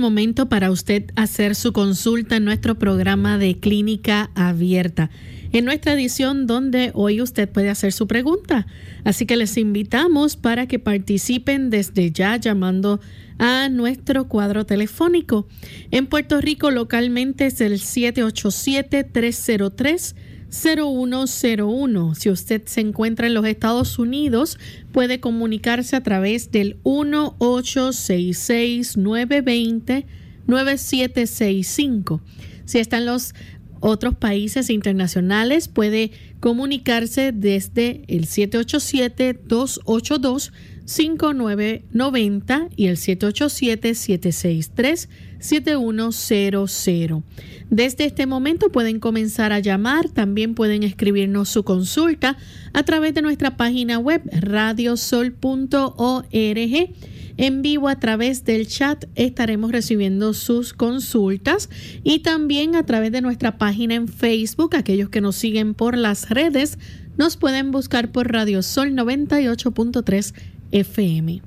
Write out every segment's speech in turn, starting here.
Momento para usted hacer su consulta en nuestro programa de clínica abierta, en nuestra edición donde hoy usted puede hacer su pregunta. Así que les invitamos para que participen desde ya llamando a nuestro cuadro telefónico. En Puerto Rico localmente es el 787 303 0101. Si usted se encuentra en los Estados Unidos, puede comunicarse a través del 1866-920-9765. Si está en los otros países internacionales, puede comunicarse desde el 787-282-5990 y el 787-763-7100. Desde este momento pueden comenzar a llamar, también pueden escribirnos su consulta a través de nuestra página web radiosol.org. En vivo a través del chat estaremos recibiendo sus consultas y también a través de nuestra página en Facebook, aquellos que nos siguen por las redes, nos pueden buscar por Radio Sol 98.3 FM.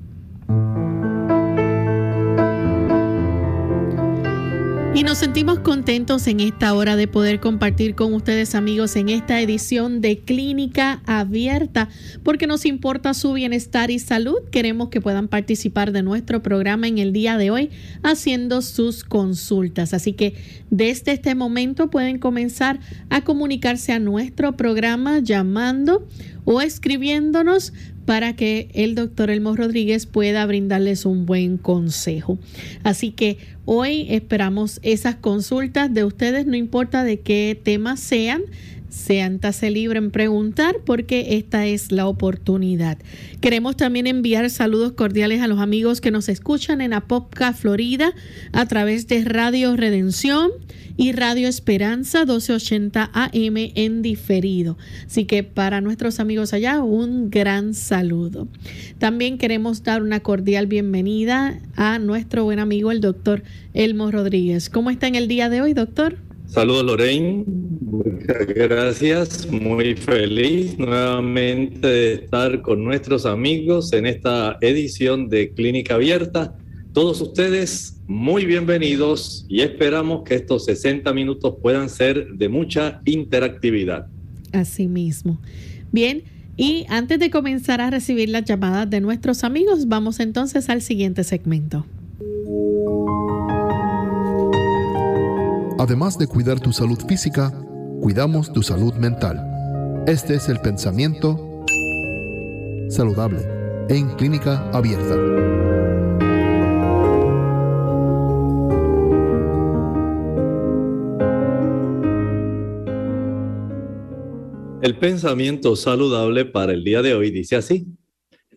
Y nos sentimos contentos en esta hora de poder compartir con ustedes amigos en esta edición de Clínica Abierta, porque nos importa su bienestar y salud. Queremos que puedan participar de nuestro programa en el día de hoy haciendo sus consultas. Así que desde este momento pueden comenzar a comunicarse a nuestro programa llamando o escribiéndonos para que el doctor Elmo Rodríguez pueda brindarles un buen consejo. Así que hoy esperamos esas consultas de ustedes, no importa de qué temas sean. Siéntase libre en preguntar porque esta es la oportunidad. Queremos también enviar saludos cordiales a los amigos que nos escuchan en Apopka, Florida, a través de Radio Redención y Radio Esperanza 1280 AM en diferido. Así que para nuestros amigos allá, un gran saludo. También queremos dar una cordial bienvenida a nuestro buen amigo el doctor Elmo Rodríguez. ¿Cómo está en el día de hoy, doctor? Saludos Lorraine, muchas gracias, muy feliz nuevamente de estar con nuestros amigos en esta edición de Clínica Abierta. Todos ustedes muy bienvenidos y esperamos que estos 60 minutos puedan ser de mucha interactividad. Así mismo. Bien, y antes de comenzar a recibir las llamadas de nuestros amigos, vamos entonces al siguiente segmento. Además de cuidar tu salud física, cuidamos tu salud mental. Este es el pensamiento saludable en clínica abierta. El pensamiento saludable para el día de hoy dice así.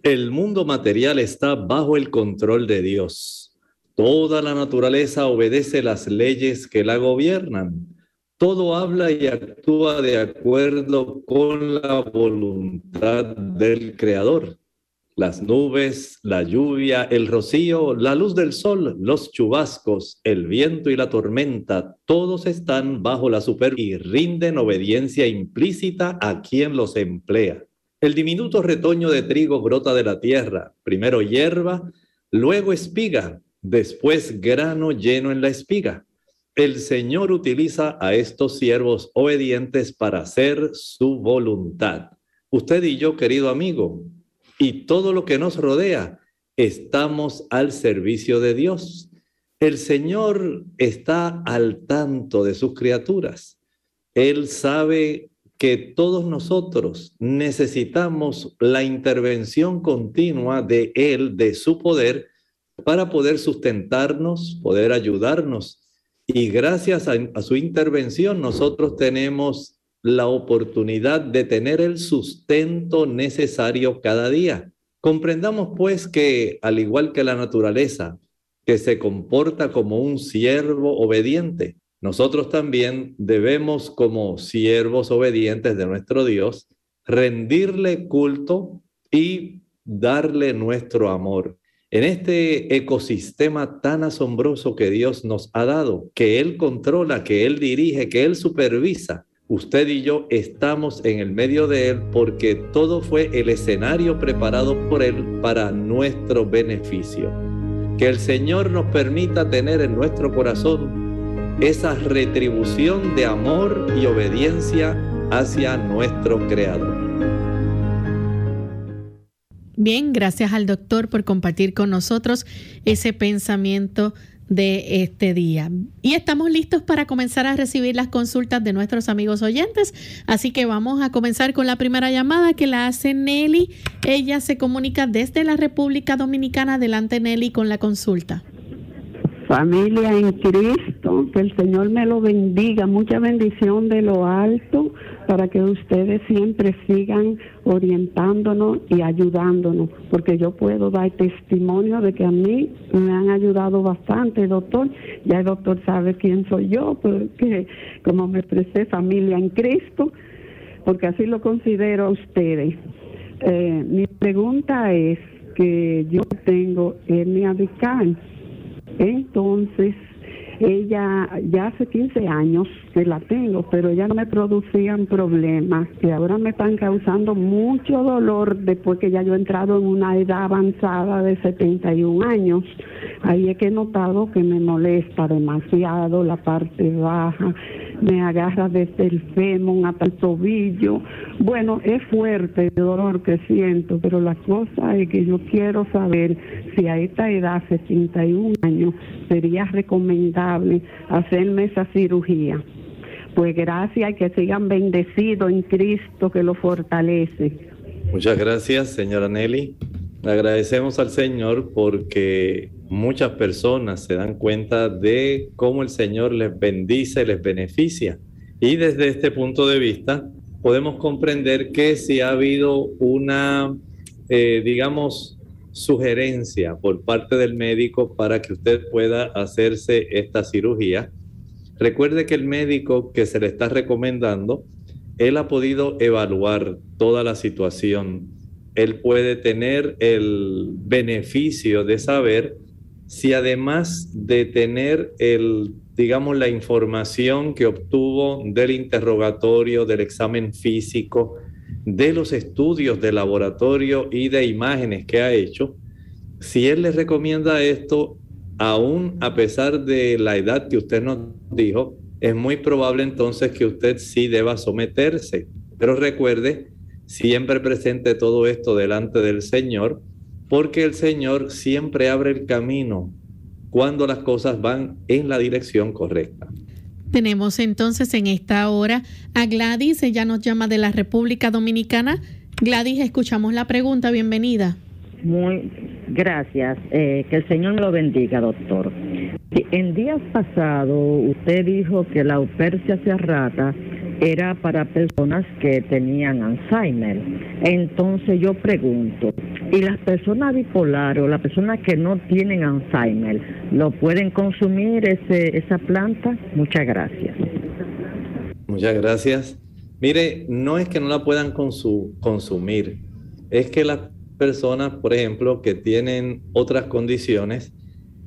El mundo material está bajo el control de Dios Toda la naturaleza obedece las leyes que la gobiernan. Todo habla y actúa de acuerdo con la voluntad del Creador. Las nubes, la lluvia, el rocío, la luz del sol, los chubascos, el viento y la tormenta, todos están bajo la super y rinden obediencia implícita a quien los emplea. El diminuto retoño de trigo brota de la tierra, primero hierba, luego espiga, después grano lleno en la espiga. El Señor utiliza a estos siervos obedientes para hacer su voluntad. Usted y yo, querido amigo, y todo lo que nos rodea, estamos al servicio de Dios. El Señor está al tanto de sus criaturas. Él sabe que todos nosotros necesitamos la intervención continua de Él, de su poder, para poder sustentarnos, poder ayudarnos. Y gracias a, su intervención nosotros tenemos la oportunidad de tener el sustento necesario cada día. Comprendamos pues que, al igual que la naturaleza, que se comporta como un siervo obediente, nosotros también debemos, como siervos obedientes de nuestro Dios, rendirle culto y darle nuestro amor. En este ecosistema tan asombroso que Dios nos ha dado, que Él controla, que Él dirige, que Él supervisa, usted y yo estamos en el medio de Él porque todo fue el escenario preparado por Él para nuestro beneficio. Que el Señor nos permita tener en nuestro corazón esa retribución de amor y obediencia hacia nuestro Creador. Bien, gracias al doctor por compartir con nosotros ese pensamiento de este día. Y estamos listos para comenzar a recibir las consultas de nuestros amigos oyentes. Así que vamos a comenzar con la primera llamada que la hace Nelly. Ella se comunica desde la República Dominicana. Adelante Nelly con la consulta. Familia en Cristo, que el Señor me lo bendiga, mucha bendición de lo alto para que ustedes siempre sigan orientándonos y ayudándonos, porque yo puedo dar testimonio de que a mí me han ayudado bastante, doctor. Ya el doctor sabe quién soy yo, porque como me expresé familia en Cristo, porque así lo considero a ustedes. Eh, mi pregunta es que yo tengo hernia discal entonces, ella ya hace 15 años que la tengo, pero ya no me producían problemas que ahora me están causando mucho dolor después que ya yo he entrado en una edad avanzada de 71 años. Ahí es que he notado que me molesta demasiado la parte baja, me agarra desde el fémur hasta el tobillo. Bueno, es fuerte el dolor que siento, pero la cosa es que yo quiero saber si a esta edad, 71 años, sería recomendable hacerme esa cirugía. Pues gracias y que sigan bendecidos en Cristo que lo fortalece. Muchas gracias, señora Nelly. Agradecemos al Señor porque muchas personas se dan cuenta de cómo el Señor les bendice, les beneficia. Y desde este punto de vista, podemos comprender que si ha habido una, eh, digamos, sugerencia por parte del médico para que usted pueda hacerse esta cirugía, recuerde que el médico que se le está recomendando, él ha podido evaluar toda la situación. Él puede tener el beneficio de saber si además de tener el, digamos, la información que obtuvo del interrogatorio, del examen físico, de los estudios de laboratorio y de imágenes que ha hecho, si él le recomienda esto, aún a pesar de la edad que usted nos dijo, es muy probable entonces que usted sí deba someterse. Pero recuerde, siempre presente todo esto delante del Señor porque el Señor siempre abre el camino cuando las cosas van en la dirección correcta. Tenemos entonces en esta hora a Gladys, ella nos llama de la República Dominicana. Gladys, escuchamos la pregunta, bienvenida. Muy gracias, eh, que el Señor me lo bendiga, doctor. En días pasados usted dijo que la aupercia cerrada era para personas que tenían Alzheimer. Entonces yo pregunto, ¿y las personas bipolares o las personas que no tienen Alzheimer, lo pueden consumir ese, esa planta? Muchas gracias. Muchas gracias. Mire, no es que no la puedan consumir, es que las personas, por ejemplo, que tienen otras condiciones,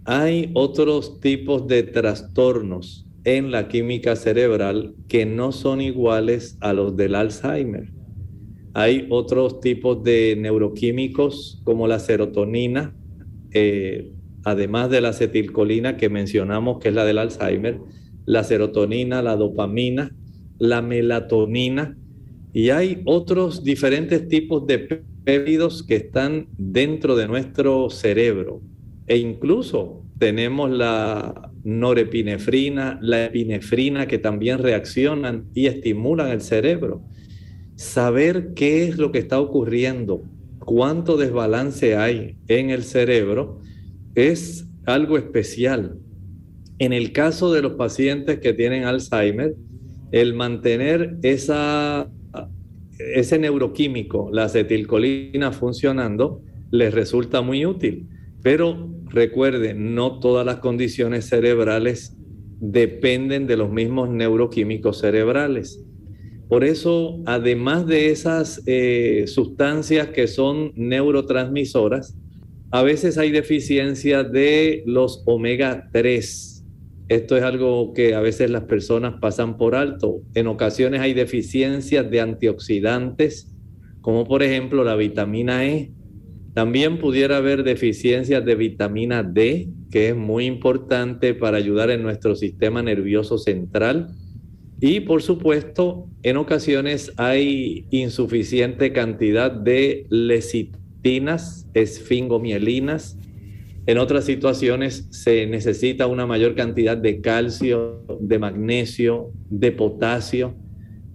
hay otros tipos de trastornos en la química cerebral que no son iguales a los del Alzheimer. Hay otros tipos de neuroquímicos como la serotonina, eh, además de la acetilcolina que mencionamos que es la del Alzheimer, la serotonina, la dopamina, la melatonina y hay otros diferentes tipos de péptidos que están dentro de nuestro cerebro e incluso tenemos la norepinefrina, la epinefrina que también reaccionan y estimulan el cerebro. Saber qué es lo que está ocurriendo, cuánto desbalance hay en el cerebro, es algo especial. En el caso de los pacientes que tienen Alzheimer, el mantener esa, ese neuroquímico, la acetilcolina, funcionando, les resulta muy útil. Pero recuerden, no todas las condiciones cerebrales dependen de los mismos neuroquímicos cerebrales. Por eso, además de esas eh, sustancias que son neurotransmisoras, a veces hay deficiencia de los omega 3. Esto es algo que a veces las personas pasan por alto. En ocasiones hay deficiencias de antioxidantes, como por ejemplo la vitamina E. También pudiera haber deficiencias de vitamina D, que es muy importante para ayudar en nuestro sistema nervioso central y por supuesto, en ocasiones hay insuficiente cantidad de lecitinas, esfingomielinas. En otras situaciones se necesita una mayor cantidad de calcio, de magnesio, de potasio.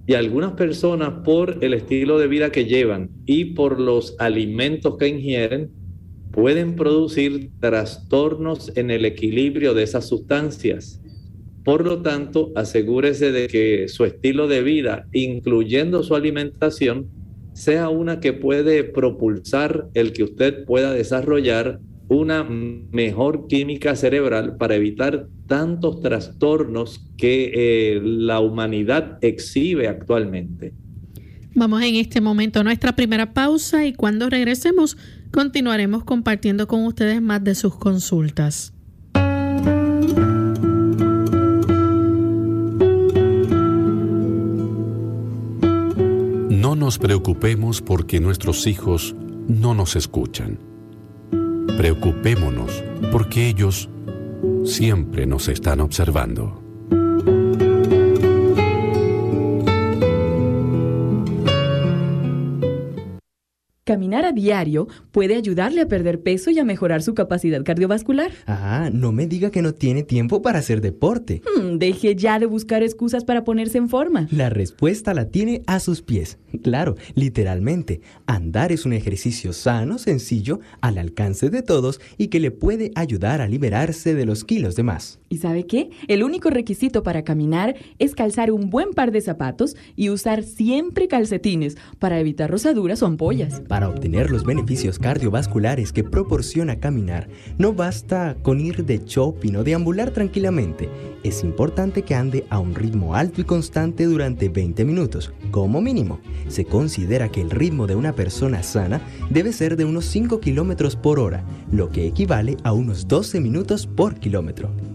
Y algunas personas por el estilo de vida que llevan y por los alimentos que ingieren, pueden producir trastornos en el equilibrio de esas sustancias. Por lo tanto, asegúrese de que su estilo de vida, incluyendo su alimentación, sea una que puede propulsar el que usted pueda desarrollar una mejor química cerebral para evitar tantos trastornos que eh, la humanidad exhibe actualmente. Vamos en este momento a nuestra primera pausa y cuando regresemos continuaremos compartiendo con ustedes más de sus consultas. No nos preocupemos porque nuestros hijos no nos escuchan. Preocupémonos porque ellos siempre nos están observando. Caminar a diario puede ayudarle a perder peso y a mejorar su capacidad cardiovascular. Ah, no me diga que no tiene tiempo para hacer deporte. Hmm, deje ya de buscar excusas para ponerse en forma. La respuesta la tiene a sus pies. Claro, literalmente. Andar es un ejercicio sano, sencillo, al alcance de todos y que le puede ayudar a liberarse de los kilos de más. ¿Y sabe qué? El único requisito para caminar es calzar un buen par de zapatos y usar siempre calcetines para evitar rosaduras o ampollas. Para obtener los beneficios cardiovasculares que proporciona caminar, no basta con ir de shopping o deambular tranquilamente. Es importante que ande a un ritmo alto y constante durante 20 minutos, como mínimo. Se considera que el ritmo de una persona sana debe ser de unos 5 kilómetros por hora, lo que equivale a unos 12 minutos por kilómetro.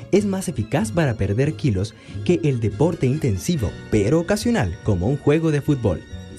es más eficaz para perder kilos que el deporte intensivo, pero ocasional, como un juego de fútbol.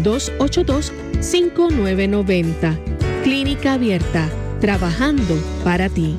787-282-5990. Clínica Abierta, trabajando para ti.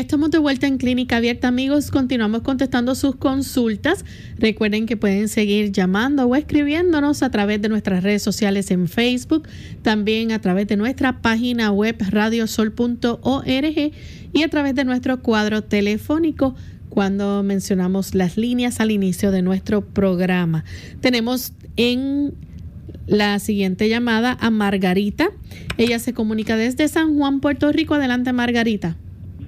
Estamos de vuelta en Clínica Abierta, amigos. Continuamos contestando sus consultas. Recuerden que pueden seguir llamando o escribiéndonos a través de nuestras redes sociales en Facebook, también a través de nuestra página web radiosol.org y a través de nuestro cuadro telefónico cuando mencionamos las líneas al inicio de nuestro programa. Tenemos en la siguiente llamada a Margarita. Ella se comunica desde San Juan, Puerto Rico. Adelante, Margarita.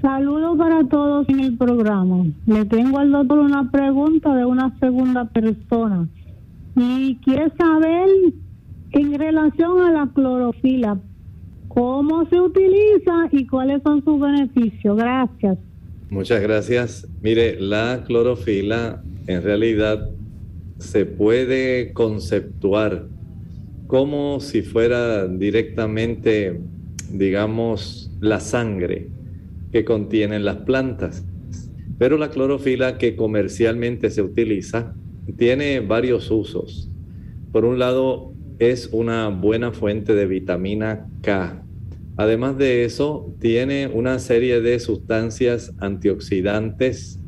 Saludos para todos en el programa. Le tengo al doctor una pregunta de una segunda persona y quiere saber en relación a la clorofila, cómo se utiliza y cuáles son sus beneficios. Gracias. Muchas gracias. Mire, la clorofila en realidad se puede conceptuar como si fuera directamente, digamos, la sangre que contienen las plantas. Pero la clorofila que comercialmente se utiliza tiene varios usos. Por un lado, es una buena fuente de vitamina K. Además de eso, tiene una serie de sustancias antioxidantes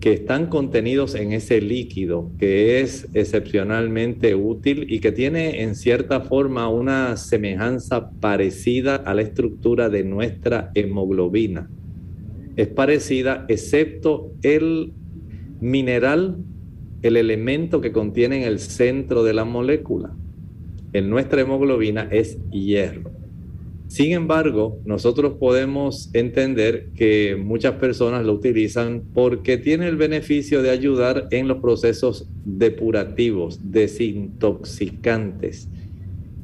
que están contenidos en ese líquido, que es excepcionalmente útil y que tiene en cierta forma una semejanza parecida a la estructura de nuestra hemoglobina es parecida, excepto el mineral, el elemento que contiene en el centro de la molécula. En nuestra hemoglobina es hierro. Sin embargo, nosotros podemos entender que muchas personas lo utilizan porque tiene el beneficio de ayudar en los procesos depurativos, desintoxicantes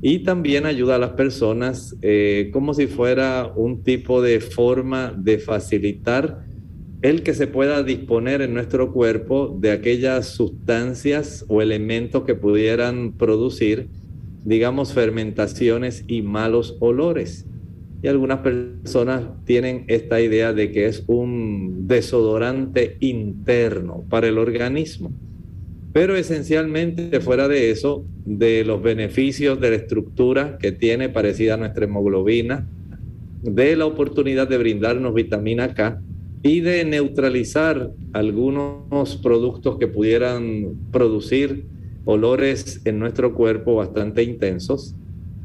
y también ayuda a las personas eh, como si fuera un tipo de forma de facilitar el que se pueda disponer en nuestro cuerpo de aquellas sustancias o elementos que pudieran producir, digamos, fermentaciones y malos olores. Y algunas personas tienen esta idea de que es un desodorante interno para el organismo. Pero esencialmente, fuera de eso, de los beneficios de la estructura que tiene parecida a nuestra hemoglobina, de la oportunidad de brindarnos vitamina K y de neutralizar algunos productos que pudieran producir olores en nuestro cuerpo bastante intensos,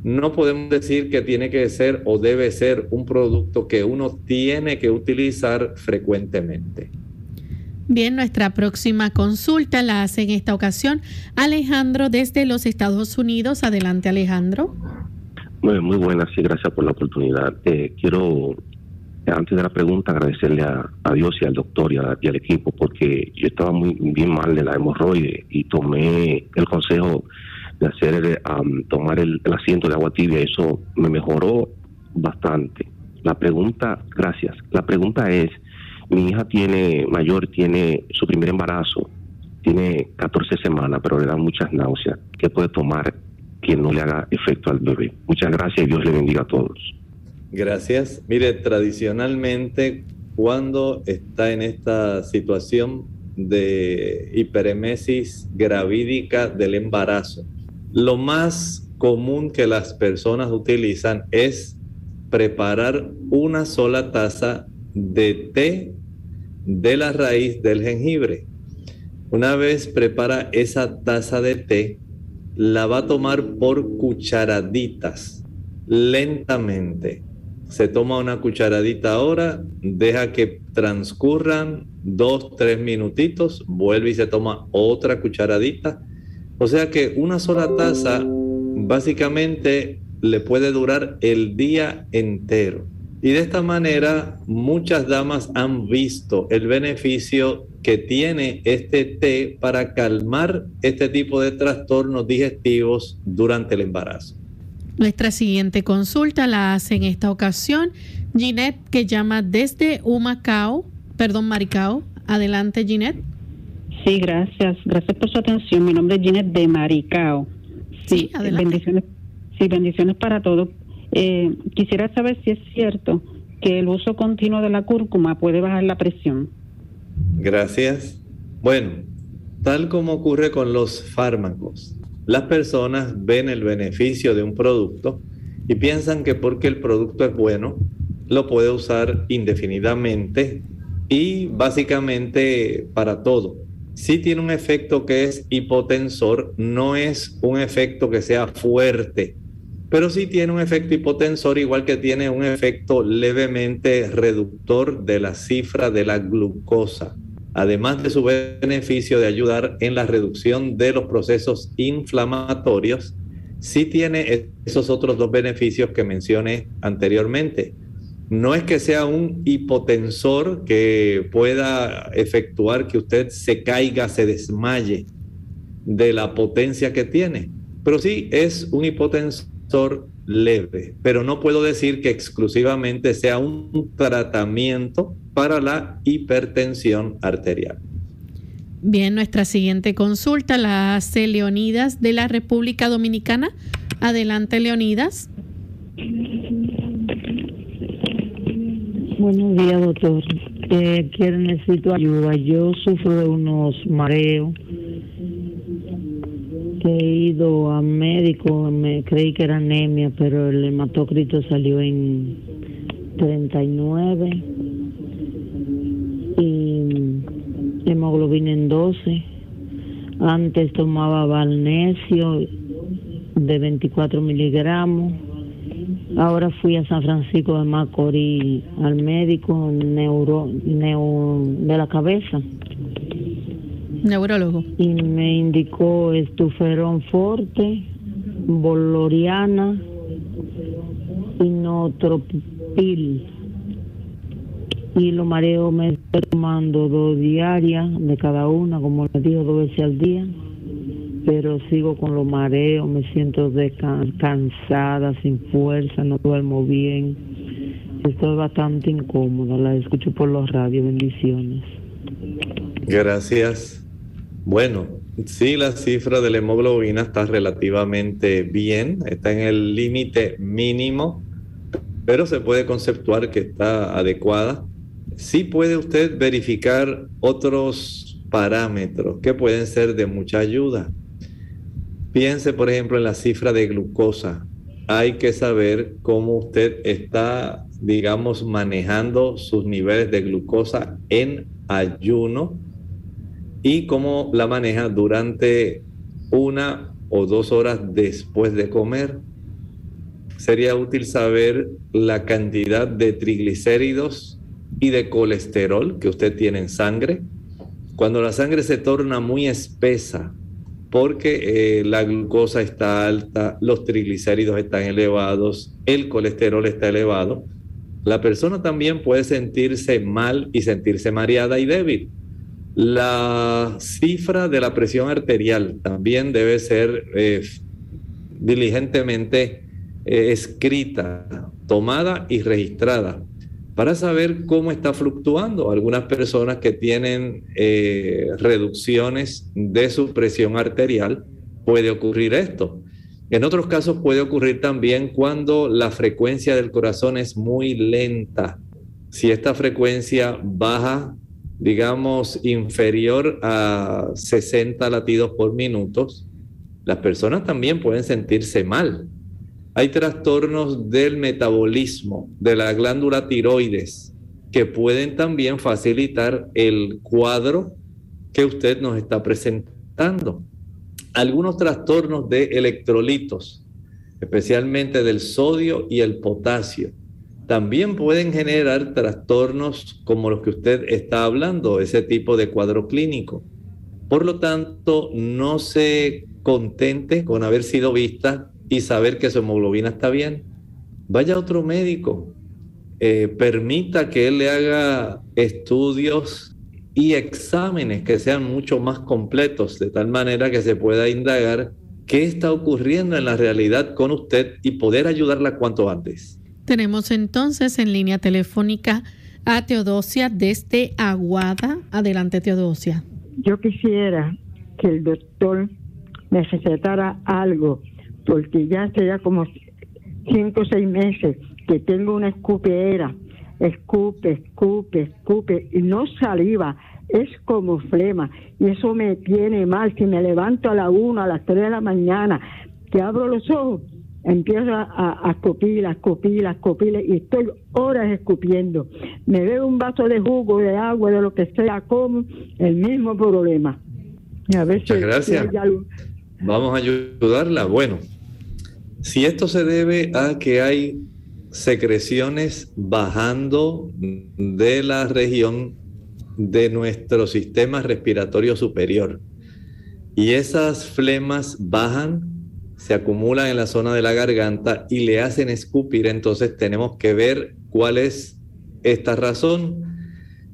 no podemos decir que tiene que ser o debe ser un producto que uno tiene que utilizar frecuentemente. Bien, nuestra próxima consulta la hace en esta ocasión Alejandro desde los Estados Unidos. Adelante, Alejandro. Muy, muy buenas y gracias por la oportunidad. Eh, quiero, antes de la pregunta, agradecerle a, Dios y al doctor y, al equipo porque yo estaba muy bien mal de la hemorroide y tomé el consejo de hacer tomar el, el asiento de agua tibia. Eso me mejoró bastante. La pregunta, gracias. La pregunta es mi hija tiene, mayor, tiene su primer embarazo, tiene 14 semanas, pero le da muchas náuseas. ¿Qué puede tomar que no le haga efecto al bebé? Muchas gracias y Dios le bendiga a todos. Gracias. Mire, tradicionalmente, cuando está en esta situación de hiperemesis gravídica del embarazo, lo más común que las personas utilizan es preparar una sola taza de té de la raíz del jengibre. Una vez prepara esa taza de té, la va a tomar por cucharaditas, lentamente. Se toma una cucharadita ahora, deja que transcurran dos, tres minutitos, vuelve y se toma otra cucharadita. O sea que una sola taza básicamente le puede durar el día entero. Y de esta manera muchas damas han visto el beneficio que tiene este té para calmar este tipo de trastornos digestivos durante el embarazo. Nuestra siguiente consulta la hace en esta ocasión Ginette que llama desde Humacao, perdón, Maricao. Adelante, Ginette. Sí, gracias. Gracias por su atención. Mi nombre es Ginette de Maricao. Sí, adelante. Bendiciones, sí, bendiciones para todos. Eh, quisiera saber si es cierto que el uso continuo de la cúrcuma puede bajar la presión. Gracias. Bueno, tal como ocurre con los fármacos, las personas ven el beneficio de un producto y piensan que porque el producto es bueno, lo puede usar indefinidamente y básicamente para todo. Sí tiene un efecto que es hipotensor, no es un efecto que sea fuerte, pero sí tiene un efecto hipotensor igual que tiene un efecto levemente reductor de la cifra de la glucosa, además de su beneficio de ayudar en la reducción de los procesos inflamatorios, sí tiene esos otros dos beneficios que mencioné anteriormente. No es que sea un hipotensor que pueda efectuar que usted se caiga, se desmaye de la potencia que tiene, pero sí es un hipotensor leve, pero no puedo decir que exclusivamente sea un tratamiento para la hipertensión arterial. Bien, nuestra siguiente consulta la hace Leonidas de la República Dominicana. Adelante, Leonidas. Buenos días, doctor. Eh, quiero, necesito ayuda. Yo sufro de unos mareos he ido a médico, me creí que era anemia, pero el hematócrito salió en 39 y hemoglobina en 12. Antes tomaba balnesio de 24 miligramos. Ahora fui a San Francisco de Macorís al médico neuro, neuro de la cabeza Neurólogo. Y me indicó estuferón forte, boloriana, inotropil. Y lo mareo me estoy tomando dos diarias de cada una, como les digo, dos veces al día. Pero sigo con los mareos, me siento cansada, sin fuerza, no duermo bien. Estoy bastante incómoda, la escucho por los radios, bendiciones. Gracias. Bueno, sí, la cifra de la hemoglobina está relativamente bien, está en el límite mínimo, pero se puede conceptuar que está adecuada. Sí puede usted verificar otros parámetros que pueden ser de mucha ayuda. Piense, por ejemplo, en la cifra de glucosa. Hay que saber cómo usted está, digamos, manejando sus niveles de glucosa en ayuno y cómo la maneja durante una o dos horas después de comer. Sería útil saber la cantidad de triglicéridos y de colesterol que usted tiene en sangre. Cuando la sangre se torna muy espesa porque eh, la glucosa está alta, los triglicéridos están elevados, el colesterol está elevado, la persona también puede sentirse mal y sentirse mareada y débil. La cifra de la presión arterial también debe ser eh, diligentemente eh, escrita, tomada y registrada para saber cómo está fluctuando. Algunas personas que tienen eh, reducciones de su presión arterial, puede ocurrir esto. En otros casos puede ocurrir también cuando la frecuencia del corazón es muy lenta. Si esta frecuencia baja digamos, inferior a 60 latidos por minuto, las personas también pueden sentirse mal. Hay trastornos del metabolismo de la glándula tiroides que pueden también facilitar el cuadro que usted nos está presentando. Algunos trastornos de electrolitos, especialmente del sodio y el potasio también pueden generar trastornos como los que usted está hablando, ese tipo de cuadro clínico. Por lo tanto, no se contente con haber sido vista y saber que su hemoglobina está bien. Vaya a otro médico, eh, permita que él le haga estudios y exámenes que sean mucho más completos, de tal manera que se pueda indagar qué está ocurriendo en la realidad con usted y poder ayudarla cuanto antes. Tenemos entonces en línea telefónica a Teodosia desde Aguada. Adelante, Teodosia. Yo quisiera que el doctor me recetara algo, porque ya hace ya como cinco o seis meses que tengo una escupeera, escupe, escupe, escupe, y no saliva, es como flema, y eso me tiene mal, si me levanto a la una, a las tres de la mañana, que abro los ojos, empiezo a, a escupir, a escupir, a escupir, y estoy horas escupiendo. Me bebo un vaso de jugo, de agua, de lo que sea, como el mismo problema. a Muchas gracias. Vamos a ayudarla. Bueno, si esto se debe a que hay secreciones bajando de la región de nuestro sistema respiratorio superior y esas flemas bajan, se acumulan en la zona de la garganta y le hacen escupir, entonces tenemos que ver cuál es esta razón.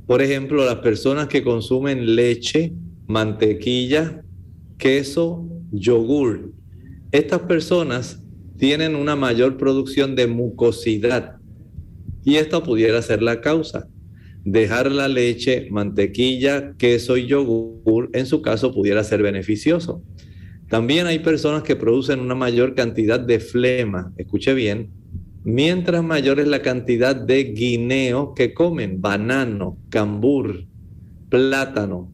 Por ejemplo, las personas que consumen leche, mantequilla, queso, yogur. Estas personas tienen una mayor producción de mucosidad y esto pudiera ser la causa. Dejar la leche, mantequilla, queso y yogur en su caso pudiera ser beneficioso. También hay personas que producen una mayor cantidad de flema, escuche bien, mientras mayor es la cantidad de guineo que comen, banano, cambur, plátano,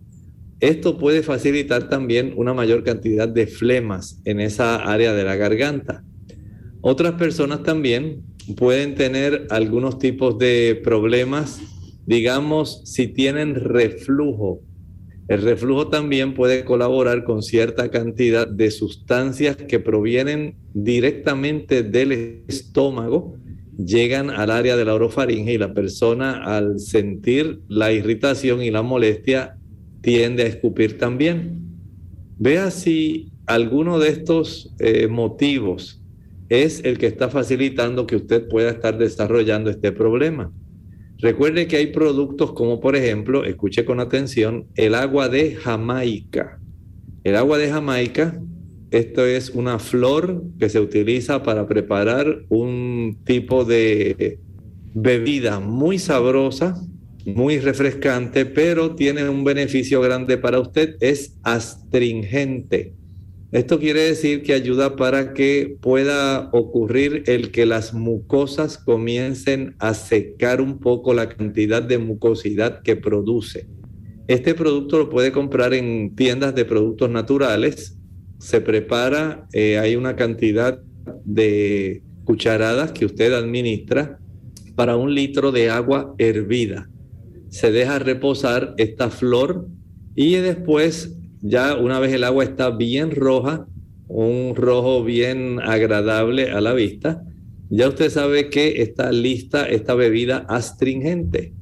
esto puede facilitar también una mayor cantidad de flemas en esa área de la garganta. Otras personas también pueden tener algunos tipos de problemas, digamos, si tienen reflujo. El reflujo también puede colaborar con cierta cantidad de sustancias que provienen directamente del estómago, llegan al área de la orofaringe y la persona al sentir la irritación y la molestia tiende a escupir también. Vea si alguno de estos eh, motivos es el que está facilitando que usted pueda estar desarrollando este problema. Recuerde que hay productos como por ejemplo, escuche con atención, el agua de Jamaica. El agua de Jamaica, esto es una flor que se utiliza para preparar un tipo de bebida muy sabrosa muy refrescante, pero tiene un beneficio grande para usted, es astringente. Esto quiere decir que ayuda para que pueda ocurrir el que las mucosas comiencen a secar un poco la cantidad de mucosidad que produce. Este producto lo puede comprar en tiendas de productos naturales. Se prepara, eh, hay una cantidad de cucharadas que usted administra para un litro de agua hervida se deja reposar esta flor y después ya una vez el agua está bien roja, un rojo bien agradable a la vista, ya usted sabe que está lista esta bebida astringente.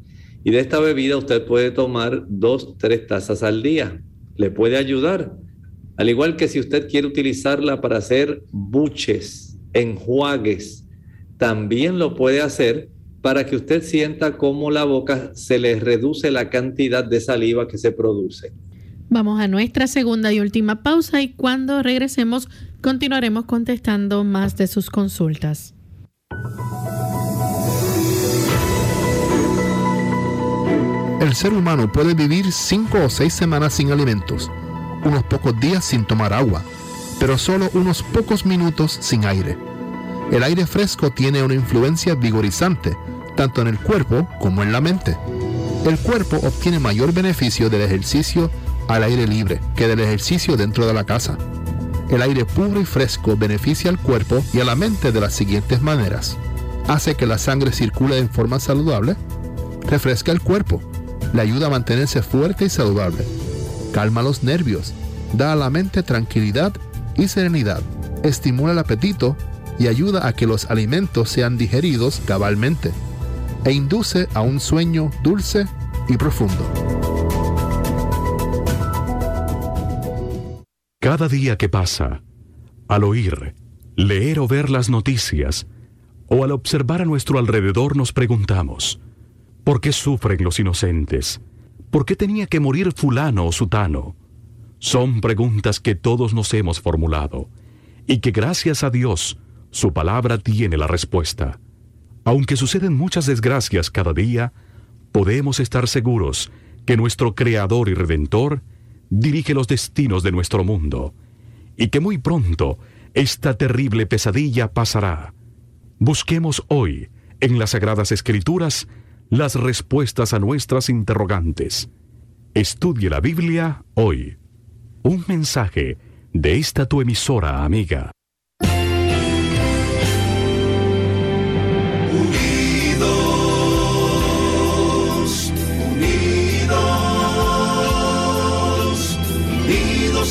Y de esta bebida usted puede tomar dos, tres tazas al día. Le puede ayudar. Al igual que si usted quiere utilizarla para hacer buches, enjuagues, también lo puede hacer para que usted sienta cómo la boca se le reduce la cantidad de saliva que se produce. Vamos a nuestra segunda y última pausa y cuando regresemos continuaremos contestando más de sus consultas. El ser humano puede vivir cinco o seis semanas sin alimentos, unos pocos días sin tomar agua, pero solo unos pocos minutos sin aire. El aire fresco tiene una influencia vigorizante tanto en el cuerpo como en la mente. El cuerpo obtiene mayor beneficio del ejercicio al aire libre que del ejercicio dentro de la casa. El aire puro y fresco beneficia al cuerpo y a la mente de las siguientes maneras. Hace que la sangre circule en forma saludable, refresca el cuerpo, le ayuda a mantenerse fuerte y saludable, calma los nervios, da a la mente tranquilidad y serenidad, estimula el apetito y ayuda a que los alimentos sean digeridos cabalmente e induce a un sueño dulce y profundo. Cada día que pasa, al oír, leer o ver las noticias, o al observar a nuestro alrededor nos preguntamos, ¿por qué sufren los inocentes? ¿Por qué tenía que morir fulano o sutano? Son preguntas que todos nos hemos formulado y que gracias a Dios su palabra tiene la respuesta. Aunque suceden muchas desgracias cada día, podemos estar seguros que nuestro Creador y Redentor dirige los destinos de nuestro mundo y que muy pronto esta terrible pesadilla pasará. Busquemos hoy en las Sagradas Escrituras las respuestas a nuestras interrogantes. Estudie la Biblia hoy. Un mensaje de esta tu emisora amiga.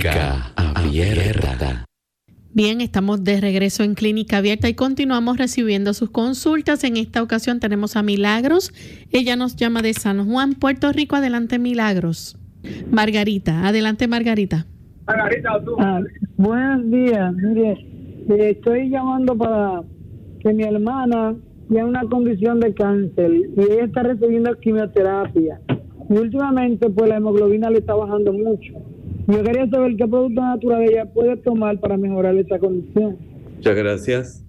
Clínica Abierta. Bien, estamos de regreso en Clínica Abierta y continuamos recibiendo sus consultas. En esta ocasión tenemos a Milagros. Ella nos llama de San Juan, Puerto Rico. Adelante, Milagros. Margarita, adelante, Margarita. Margarita, tú. Ah, buenos días. Mire, eh, estoy llamando para que mi hermana tiene una condición de cáncer y ella está recibiendo quimioterapia. Y últimamente, pues la hemoglobina le está bajando mucho yo quería saber qué producto natural ella puede tomar para mejorar esta condición. Muchas gracias.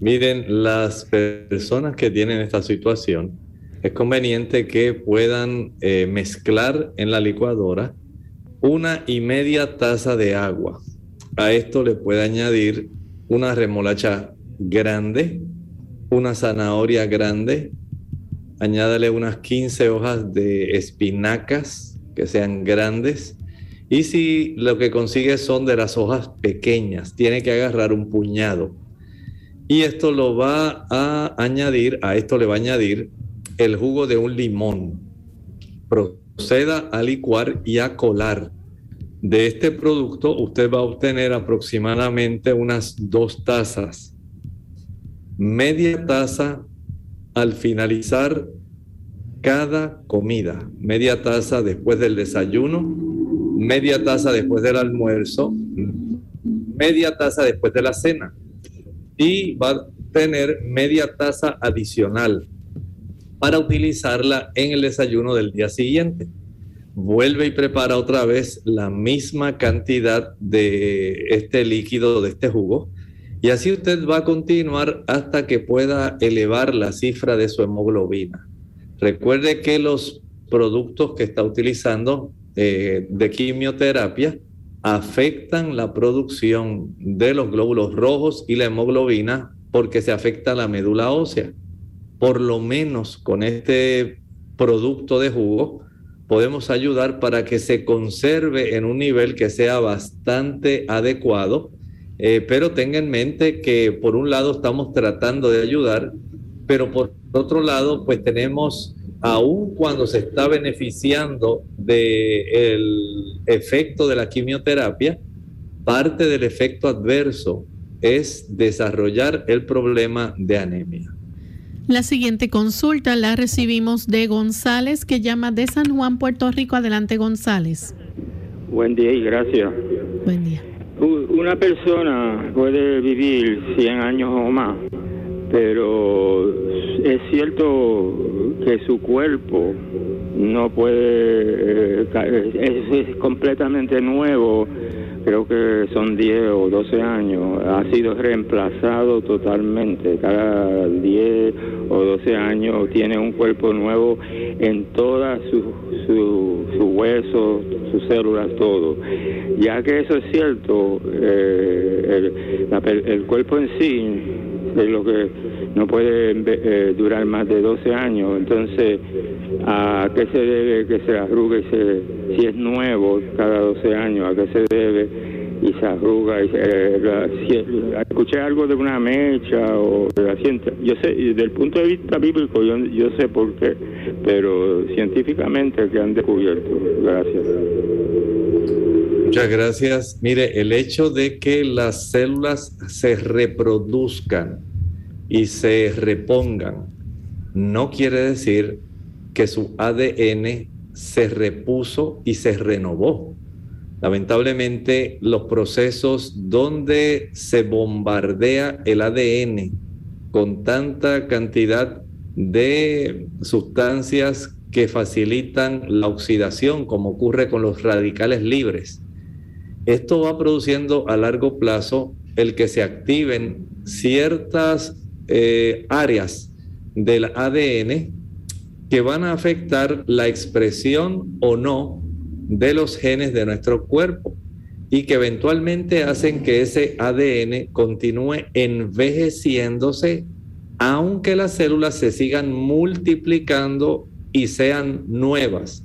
Miren, las personas que tienen esta situación, es conveniente que puedan eh, mezclar en la licuadora una y media taza de agua. A esto le puede añadir una remolacha grande, una zanahoria grande, añádale unas 15 hojas de espinacas que sean grandes, y si lo que consigue son de las hojas pequeñas, tiene que agarrar un puñado. Y esto lo va a añadir, a esto le va a añadir el jugo de un limón. Proceda a licuar y a colar. De este producto usted va a obtener aproximadamente unas dos tazas. Media taza al finalizar cada comida. Media taza después del desayuno media taza después del almuerzo, media taza después de la cena y va a tener media taza adicional para utilizarla en el desayuno del día siguiente. Vuelve y prepara otra vez la misma cantidad de este líquido, de este jugo, y así usted va a continuar hasta que pueda elevar la cifra de su hemoglobina. Recuerde que los productos que está utilizando eh, de quimioterapia afectan la producción de los glóbulos rojos y la hemoglobina porque se afecta la médula ósea. Por lo menos con este producto de jugo podemos ayudar para que se conserve en un nivel que sea bastante adecuado, eh, pero tenga en mente que por un lado estamos tratando de ayudar, pero por otro lado pues tenemos aun cuando se está beneficiando del efecto de la quimioterapia, parte del efecto adverso es desarrollar el problema de anemia. La siguiente consulta la recibimos de González, que llama de San Juan, Puerto Rico. Adelante, González. Buen día y gracias. Buen día. Una persona puede vivir 100 años o más, pero es cierto que su cuerpo no puede, eh, es, completamente nuevo, creo que son 10 o 12 años, ha sido reemplazado totalmente, cada 10 o 12 años tiene un cuerpo nuevo en todas sus su, huesos, sus células, todo. Ya que eso es cierto, eh, el, el cuerpo en sí es lo que no puede eh, durar más de 12 años. Entonces, ¿a qué se debe que se arrugue si es nuevo cada 12 años? ¿A qué se debe? y se arruga. Y escuché algo de una mecha o de la ciencia. Yo sé, desde el punto de vista bíblico, yo, yo sé por qué, pero científicamente que han descubierto. Gracias. Muchas gracias. Mire, el hecho de que las células se reproduzcan y se repongan, no quiere decir que su ADN se repuso y se renovó. Lamentablemente, los procesos donde se bombardea el ADN con tanta cantidad de sustancias que facilitan la oxidación, como ocurre con los radicales libres, esto va produciendo a largo plazo el que se activen ciertas eh, áreas del ADN que van a afectar la expresión o no de los genes de nuestro cuerpo y que eventualmente hacen que ese ADN continúe envejeciéndose aunque las células se sigan multiplicando y sean nuevas.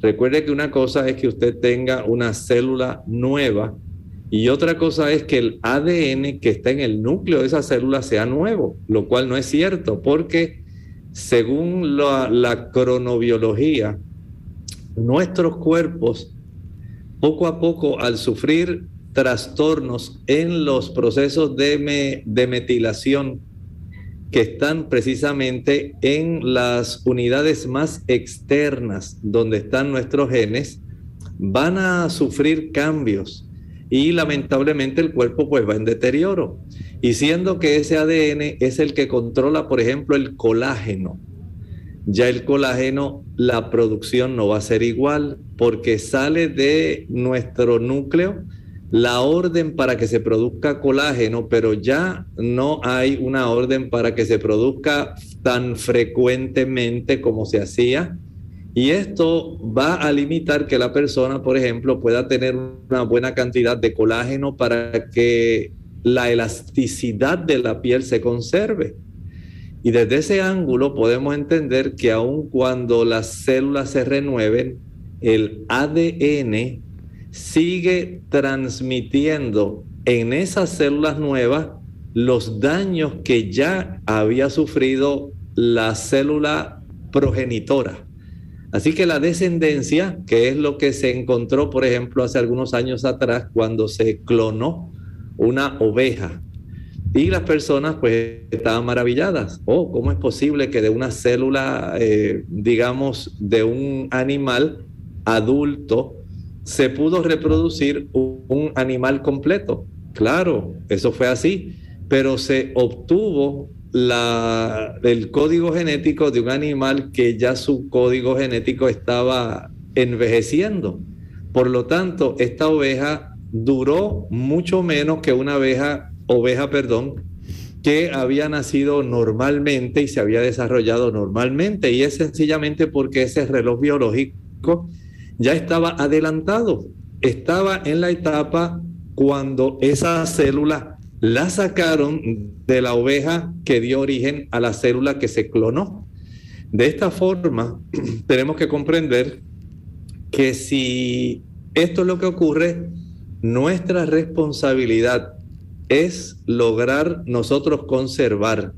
Recuerde que una cosa es que usted tenga una célula nueva y otra cosa es que el ADN que está en el núcleo de esa célula sea nuevo, lo cual no es cierto porque según la, cronobiología, nuestros cuerpos poco a poco al sufrir trastornos en los procesos de, de metilación que están precisamente en las unidades más externas donde están nuestros genes, van a sufrir cambios y lamentablemente el cuerpo pues va en deterioro. Y siendo que ese ADN es el que controla, por ejemplo, el colágeno, ya el colágeno, la producción no va a ser igual porque sale de nuestro núcleo la orden para que se produzca colágeno, pero ya no hay una orden para que se produzca tan frecuentemente como se hacía. Y esto va a limitar que la persona, por ejemplo, pueda tener una buena cantidad de colágeno para que la elasticidad de la piel se conserve. Y desde ese ángulo podemos entender que aun cuando las células se renueven, el ADN sigue transmitiendo en esas células nuevas los daños que ya había sufrido la célula progenitora. Así que la descendencia, que es lo que se encontró, por ejemplo, hace algunos años atrás, cuando se clonó una oveja, y las personas pues estaban maravilladas. Oh, ¿cómo es posible que de una célula, eh, digamos, de un animal adulto, se pudo reproducir un animal completo. Claro, eso fue así, pero se obtuvo la, el código genético de un animal que ya su código genético estaba envejeciendo. Por lo tanto, esta oveja duró mucho menos que una oveja, oveja, perdón, que había nacido normalmente y se había desarrollado normalmente. Y es sencillamente porque ese reloj biológico ya estaba adelantado, estaba en la etapa cuando esa célula la sacaron de la oveja que dio origen a la célula que se clonó. De esta forma, tenemos que comprender que si esto es lo que ocurre, nuestra responsabilidad es lograr nosotros conservar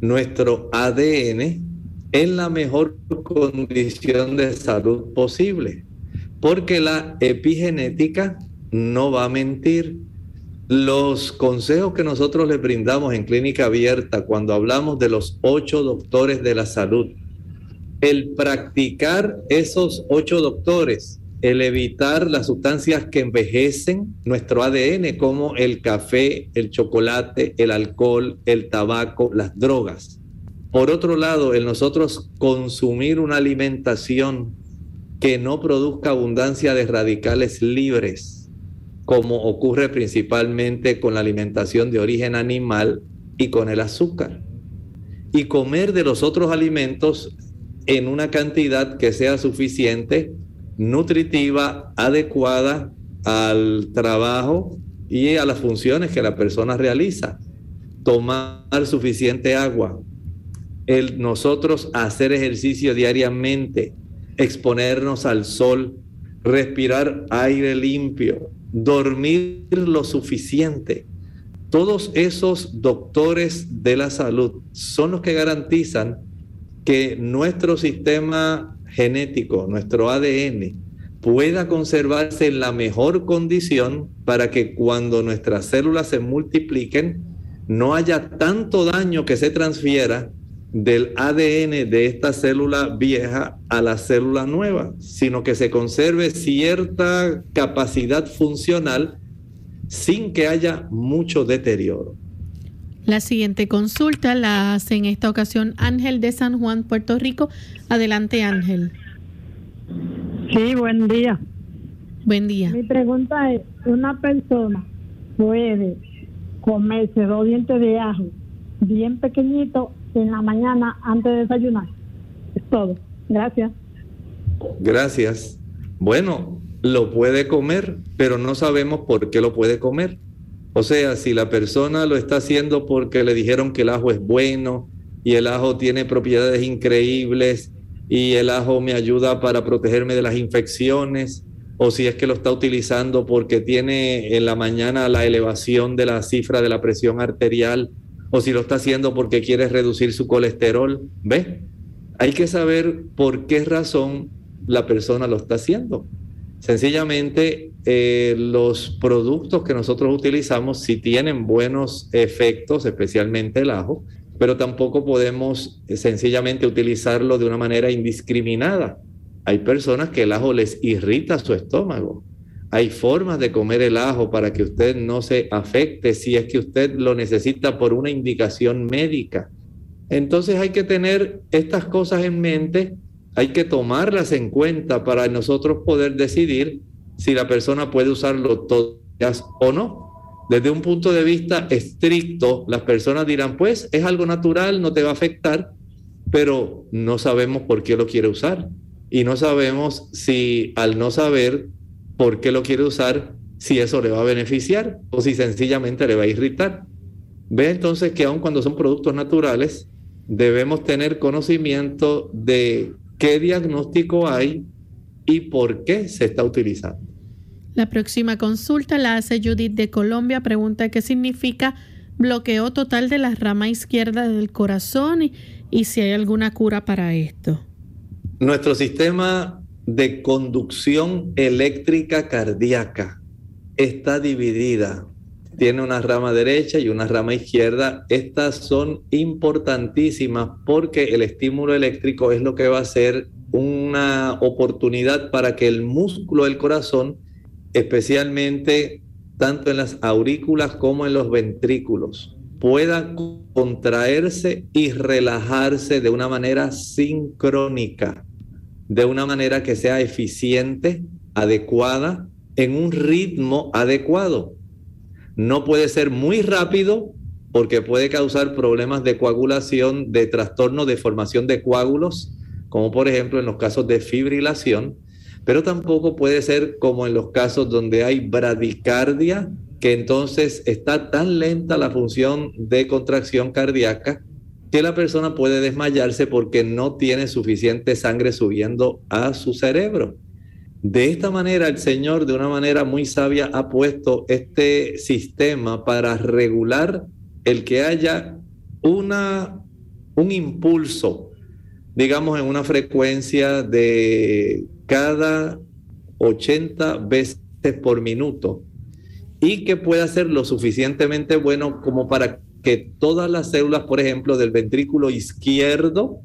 nuestro ADN en la mejor condición de salud posible porque la epigenética no va a mentir. Los consejos que nosotros le brindamos en clínica abierta cuando hablamos de los ocho doctores de la salud, el practicar esos ocho doctores, el evitar las sustancias que envejecen nuestro ADN, como el café, el chocolate, el alcohol, el tabaco, las drogas. Por otro lado, el nosotros consumir una alimentación que no produzca abundancia de radicales libres, como ocurre principalmente con la alimentación de origen animal y con el azúcar. Y comer de los otros alimentos en una cantidad que sea suficiente, nutritiva, adecuada al trabajo y a las funciones que la persona realiza. Tomar suficiente agua. El nosotros hacer ejercicio diariamente, exponernos al sol, respirar aire limpio, dormir lo suficiente. Todos esos doctores de la salud son los que garantizan que nuestro sistema genético, nuestro ADN, pueda conservarse en la mejor condición para que cuando nuestras células se multipliquen, no haya tanto daño que se transfiera del ADN de esta célula vieja a la célula nueva, sino que se conserve cierta capacidad funcional sin que haya mucho deterioro. La siguiente consulta la hace en esta ocasión Ángel de San Juan, Puerto Rico. Adelante, Ángel. Sí, buen día. Buen día. Mi pregunta es, ¿una persona puede comerse dos dientes de ajo bien pequeñitos en la mañana antes de desayunar. todo. Gracias. Gracias. Bueno, lo puede comer, pero no sabemos por qué lo puede comer. O sea, si la persona lo está haciendo porque le dijeron que el ajo es bueno y el ajo tiene propiedades increíbles y el ajo me ayuda para protegerme de las infecciones, o si es que lo está utilizando porque tiene en la mañana la elevación de la cifra de la presión arterial, o si lo está haciendo porque quiere reducir su colesterol, ¿ve? Hay que saber por qué razón la persona lo está haciendo. Sencillamente, eh, los productos que nosotros utilizamos si tienen buenos efectos, especialmente el ajo, pero tampoco podemos eh, sencillamente utilizarlo de una manera indiscriminada. Hay personas que el ajo les irrita su estómago. Hay formas de comer el ajo para que usted no se afecte si es que usted lo necesita por una indicación médica. Entonces hay que tener estas cosas en mente, hay que tomarlas en cuenta para nosotros poder decidir si la persona puede usarlo todas o no. Desde un punto de vista estricto, las personas dirán, pues es algo natural, no te va a afectar, pero no sabemos por qué lo quiere usar y no sabemos si al no saber por qué lo quiere usar, si eso le va a beneficiar o si sencillamente le va a irritar. Ve entonces que aun cuando son productos naturales, debemos tener conocimiento de qué diagnóstico hay y por qué se está utilizando. La próxima consulta la hace Judith de Colombia. Pregunta qué significa bloqueo total de la rama izquierda del corazón y, y si hay alguna cura para esto. Nuestro sistema de conducción eléctrica cardíaca está dividida. Tiene una rama derecha y una rama izquierda. Estas son importantísimas porque el estímulo eléctrico es lo que va a ser una oportunidad para que el músculo del corazón, especialmente tanto en las aurículas como en los ventrículos, pueda contraerse y relajarse de una manera sincrónica de una manera que sea eficiente, adecuada, en un ritmo adecuado. No puede ser muy rápido porque puede causar problemas de coagulación, de trastorno de formación de coágulos, como por ejemplo en los casos de fibrilación, pero tampoco puede ser como en los casos donde hay bradicardia, que entonces está tan lenta la función de contracción cardíaca que la persona puede desmayarse porque no tiene suficiente sangre subiendo a su cerebro. De esta manera, el Señor, de una manera muy sabia, ha puesto este sistema para regular el que haya una, un impulso, digamos, en una frecuencia de cada 80 veces por minuto y que pueda ser lo suficientemente bueno como para que todas las células, por ejemplo, del ventrículo izquierdo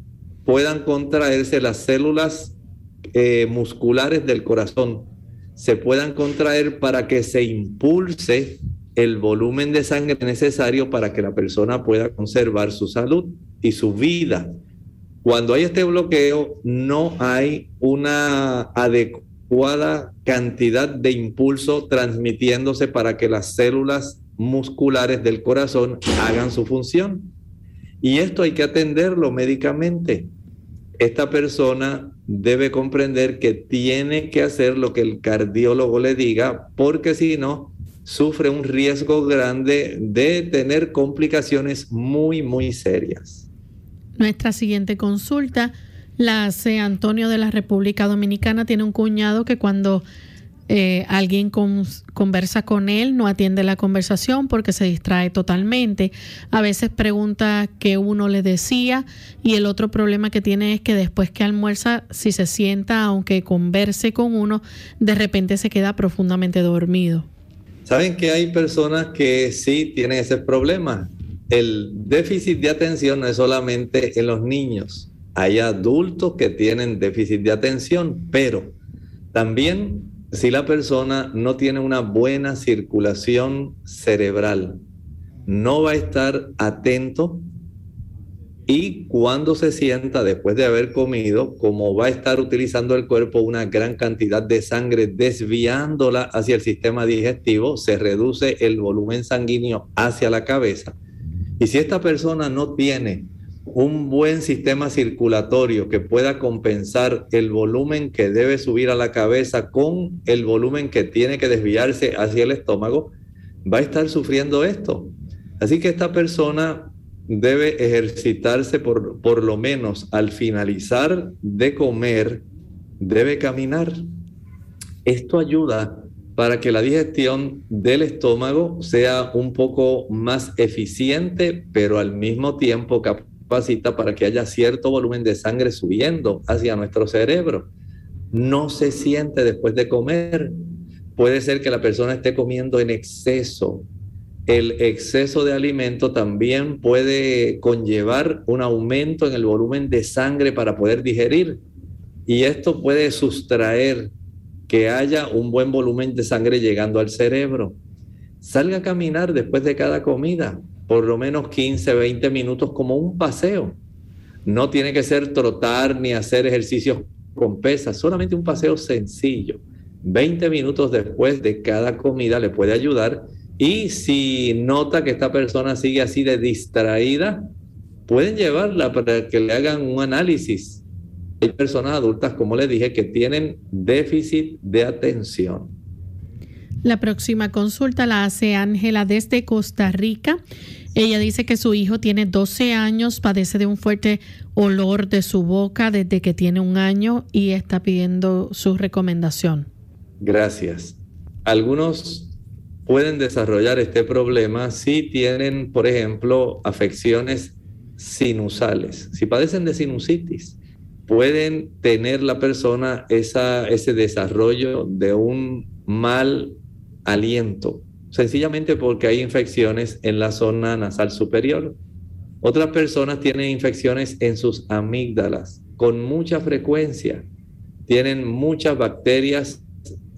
puedan contraerse las células eh, musculares del corazón, se puedan contraer para que se impulse el volumen de sangre necesario para que la persona pueda conservar su salud y su vida. Cuando hay este bloqueo, no hay una adecuada cantidad de impulso transmitiéndose para que las células musculares del corazón hagan su función. Y esto hay que atenderlo médicamente. Esta persona debe comprender que tiene que hacer lo que el cardiólogo le diga, porque si no, sufre un riesgo grande de tener complicaciones muy, muy serias. Nuestra siguiente consulta la hace Antonio de la República Dominicana. Tiene un cuñado que cuando eh, alguien conversa con él, no atiende la conversación porque se distrae totalmente. A veces pregunta qué uno le decía y el otro problema que tiene es que después que almuerza, si se sienta, aunque converse con uno, de repente se queda profundamente dormido. Saben que hay personas que sí tienen ese problema. El déficit de atención no es solamente en los niños. Hay adultos que tienen déficit de atención, pero también si la persona no tiene una buena circulación cerebral, no va a estar atento y cuando se sienta después de haber comido, como va a estar utilizando el cuerpo una gran cantidad de sangre desviándola hacia el sistema digestivo, se reduce el volumen sanguíneo hacia la cabeza. Y si esta persona no tiene un buen sistema circulatorio que pueda compensar el volumen que debe subir a la cabeza con el volumen que tiene que desviarse hacia el estómago, va a estar sufriendo esto. Así que esta persona debe ejercitarse por, por lo menos al finalizar de comer, debe caminar. Esto ayuda para que la digestión del estómago sea un poco más eficiente, pero al mismo tiempo capacita para que haya cierto volumen de sangre subiendo hacia nuestro cerebro. No se siente después de comer. Puede ser que la persona esté comiendo en exceso. El exceso de alimento también puede conllevar un aumento en el volumen de sangre para poder digerir. Y esto puede sustraer que haya un buen volumen de sangre llegando al cerebro. Salga a caminar después de cada comida, por lo menos 15, 20 minutos como un paseo. No tiene que ser trotar ni hacer ejercicios con pesas, solamente un paseo sencillo. 20 minutos después de cada comida le puede ayudar y si nota que esta persona sigue así de distraída, pueden llevarla para que le hagan un análisis hay personas adultas, como les dije, que tienen déficit de atención. La próxima consulta la hace Ángela desde Costa Rica. Ella dice que su hijo tiene 12 años, padece de un fuerte olor de su boca desde que tiene un año y está pidiendo su recomendación. Gracias. Algunos pueden desarrollar este problema si tienen, por ejemplo, afecciones sinusales, si padecen de sinusitis pueden tener la persona ese desarrollo de un mal aliento, sencillamente porque hay infecciones en la zona nasal superior. Otras personas tienen infecciones en sus amígdalas con mucha frecuencia. Tienen muchas bacterias,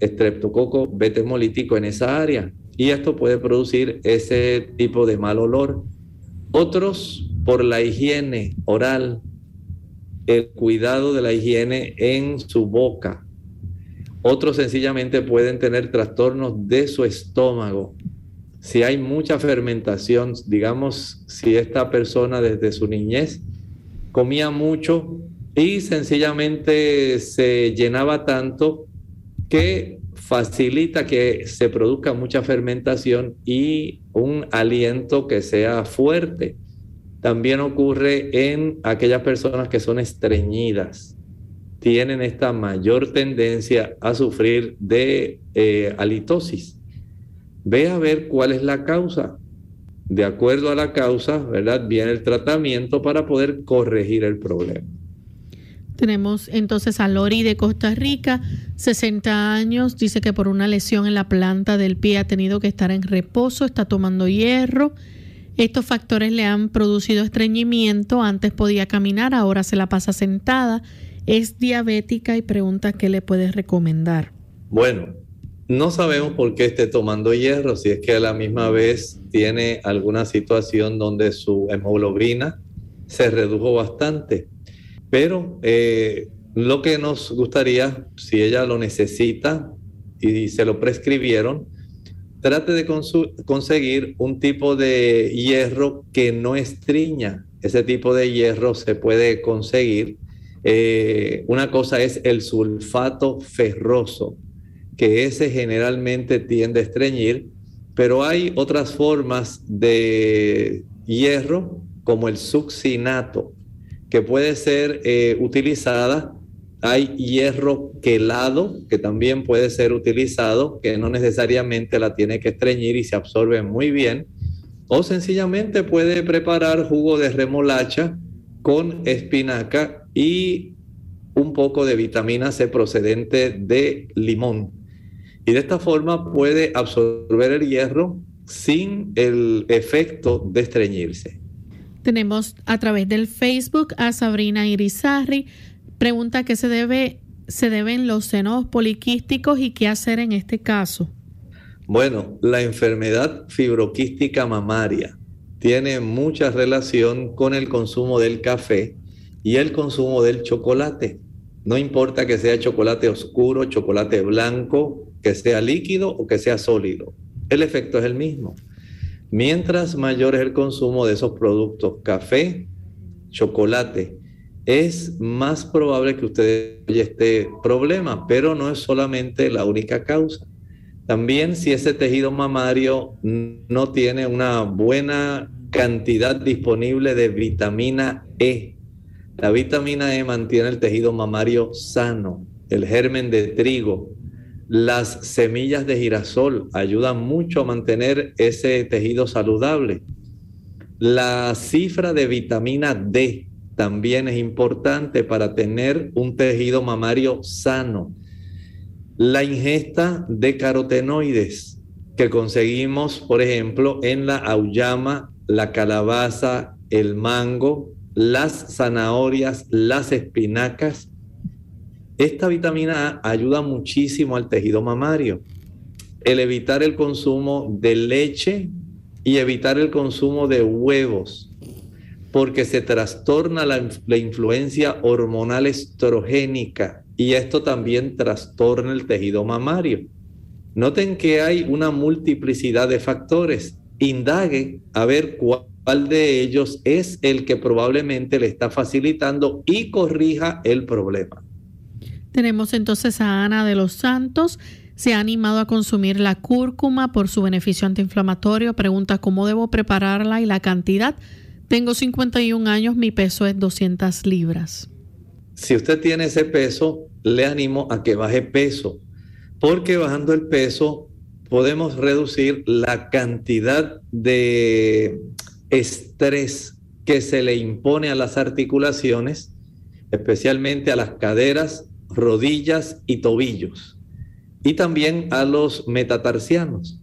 estreptococo beta hemolítico en esa área y esto puede producir ese tipo de mal olor. Otros por la higiene oral el cuidado de la higiene en su boca. Otros sencillamente pueden tener trastornos de su estómago. Si hay mucha fermentación, digamos, si esta persona desde su niñez comía mucho y sencillamente se llenaba tanto que facilita que se produzca mucha fermentación y un aliento que sea fuerte también ocurre en aquellas personas que son estreñidas. Tienen esta mayor tendencia a sufrir de eh, halitosis. Ve a ver cuál es la causa. De acuerdo a la causa, ¿verdad? Viene el tratamiento para poder corregir el problema. Tenemos entonces a Lori de Costa Rica, 60 años, dice que por una lesión en la planta del pie ha tenido que estar en reposo, está tomando hierro estos factores le han producido estreñimiento, antes podía caminar, ahora se la pasa sentada, es diabética y pregunta qué le puedes recomendar. Bueno, no sabemos por qué esté tomando hierro, si es que a la misma vez tiene alguna situación donde su hemoglobina se redujo bastante. Pero eh, lo que nos gustaría, si ella lo necesita y se lo prescribieron, trate de conseguir un tipo de hierro que no estriña. Ese tipo de hierro se puede conseguir. Eh, una cosa es el sulfato ferroso, que ese generalmente tiende a estreñir, pero hay otras formas de hierro, como el succinato, que puede ser eh, utilizada hay hierro quelado que también puede ser utilizado, que no necesariamente la tiene que estreñir y se absorbe muy bien. O sencillamente puede preparar jugo de remolacha con espinaca y un poco de vitamina C procedente de limón. Y de esta forma puede absorber el hierro sin el efecto de estreñirse. Tenemos a través del Facebook a Sabrina Irizarri Pregunta qué se debe se deben los senos poliquísticos y qué hacer en este caso. Bueno, la enfermedad fibroquística mamaria tiene mucha relación con el consumo del café y el consumo del chocolate. No importa que sea chocolate oscuro, chocolate blanco, que sea líquido o que sea sólido. El efecto es el mismo. Mientras mayor es el consumo de esos productos, café, chocolate, es más probable que usted haya este problema, pero no es solamente la única causa. También si ese tejido mamario no tiene una buena cantidad disponible de vitamina E. La vitamina E mantiene el tejido mamario sano, el germen de trigo, las semillas de girasol ayudan mucho a mantener ese tejido saludable. La cifra de vitamina D también es importante para tener un tejido mamario sano. La ingesta de carotenoides que conseguimos, por ejemplo, en la auyama, la calabaza, el mango, las zanahorias, las espinacas, esta vitamina A ayuda muchísimo al tejido mamario. El evitar el consumo de leche y evitar el consumo de huevos, porque se trastorna la, influencia hormonal estrogénica y esto también trastorna el tejido mamario. Noten que hay una multiplicidad de factores. Indague a ver cuál de ellos es el que probablemente le está facilitando y corrija el problema. Tenemos entonces a Ana de los Santos. Se ha animado a consumir la cúrcuma por su beneficio antiinflamatorio. Pregunta cómo debo prepararla y la cantidad. Tengo 51 años, mi peso es 200 libras. Si usted tiene ese peso, le animo a que baje peso, porque bajando el peso podemos reducir la cantidad de estrés que se le impone a las articulaciones, especialmente a las caderas rodillas y tobillos, y también a los metatarsianos.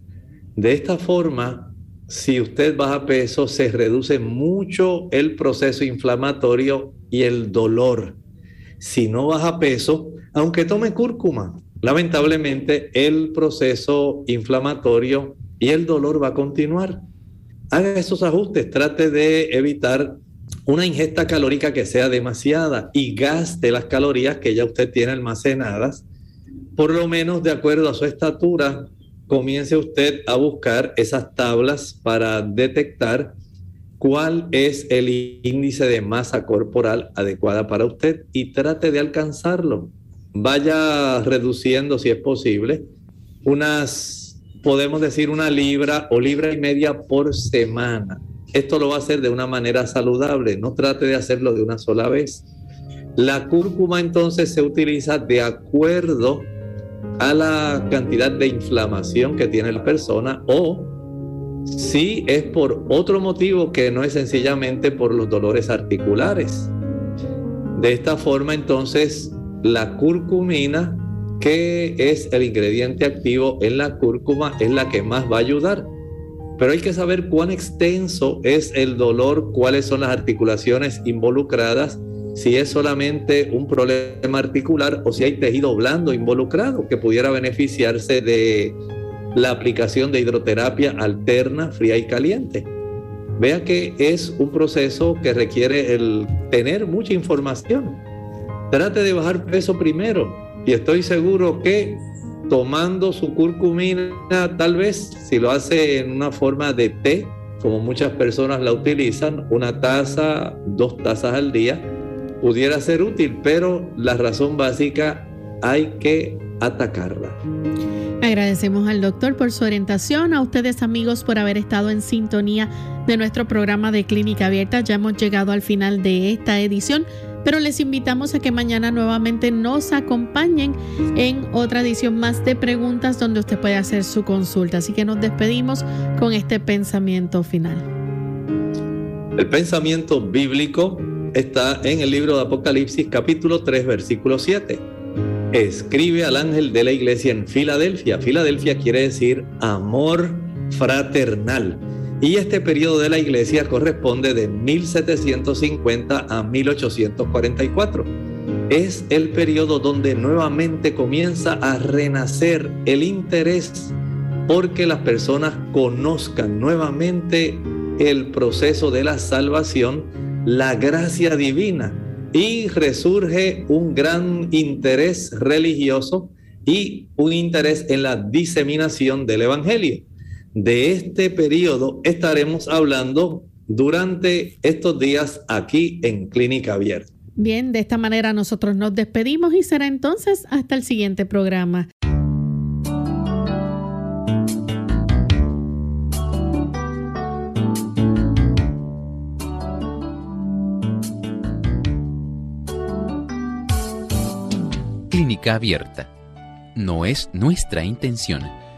De esta forma, si usted baja peso, se reduce mucho el proceso inflamatorio y el dolor. Si no baja peso, aunque tome cúrcuma, lamentablemente el proceso inflamatorio y el dolor va a continuar. Haga esos ajustes, trate de evitar una ingesta calórica que sea demasiada y gaste las calorías que ya usted tiene almacenadas, por lo menos de acuerdo a su estatura, comience usted a buscar esas tablas para detectar cuál es el índice de masa corporal adecuada para usted y trate de alcanzarlo. Vaya reduciendo si es posible unas, podemos decir, una libra o libra y media por semana esto lo va a hacer de una manera saludable, no trate de hacerlo de una sola vez. La cúrcuma entonces se utiliza de acuerdo a la cantidad de inflamación que tiene la persona o si es por otro motivo que no es sencillamente por los dolores articulares. De esta forma entonces la curcumina, que es el ingrediente activo en la cúrcuma, es la que más va a ayudar pero hay que saber cuán extenso es el dolor, cuáles son las articulaciones involucradas, si es solamente un problema articular o si hay tejido blando involucrado que pudiera beneficiarse de la aplicación de hidroterapia alterna, fría y caliente. Vea que es un proceso que requiere el tener mucha información. Trate de bajar peso primero y estoy seguro que tomando su curcumina, tal vez si lo hace en una forma de té, como muchas personas la utilizan, una taza, dos tazas al día, pudiera ser útil, pero la razón básica hay que atacarla. Agradecemos al doctor por su orientación, a ustedes amigos por haber estado en sintonía de nuestro programa de Clínica Abierta. Ya hemos llegado al final de esta edición pero les invitamos a que mañana nuevamente nos acompañen en otra edición más de preguntas donde usted puede hacer su consulta. Así que nos despedimos con este pensamiento final. El pensamiento bíblico está en el libro de Apocalipsis capítulo 3 versículo 7. Escribe al ángel de la iglesia en Filadelfia. Filadelfia quiere decir amor fraternal. Y este periodo de la iglesia corresponde de 1750 a 1844. Es el periodo donde nuevamente comienza a renacer el interés porque las personas conozcan nuevamente el proceso de la salvación, la gracia divina, y resurge un gran interés religioso y un interés en la diseminación del Evangelio de este periodo estaremos hablando durante estos días aquí en Clínica Abierta. Bien, de esta manera nosotros nos despedimos y será entonces hasta el siguiente programa. Clínica Abierta. No es nuestra intención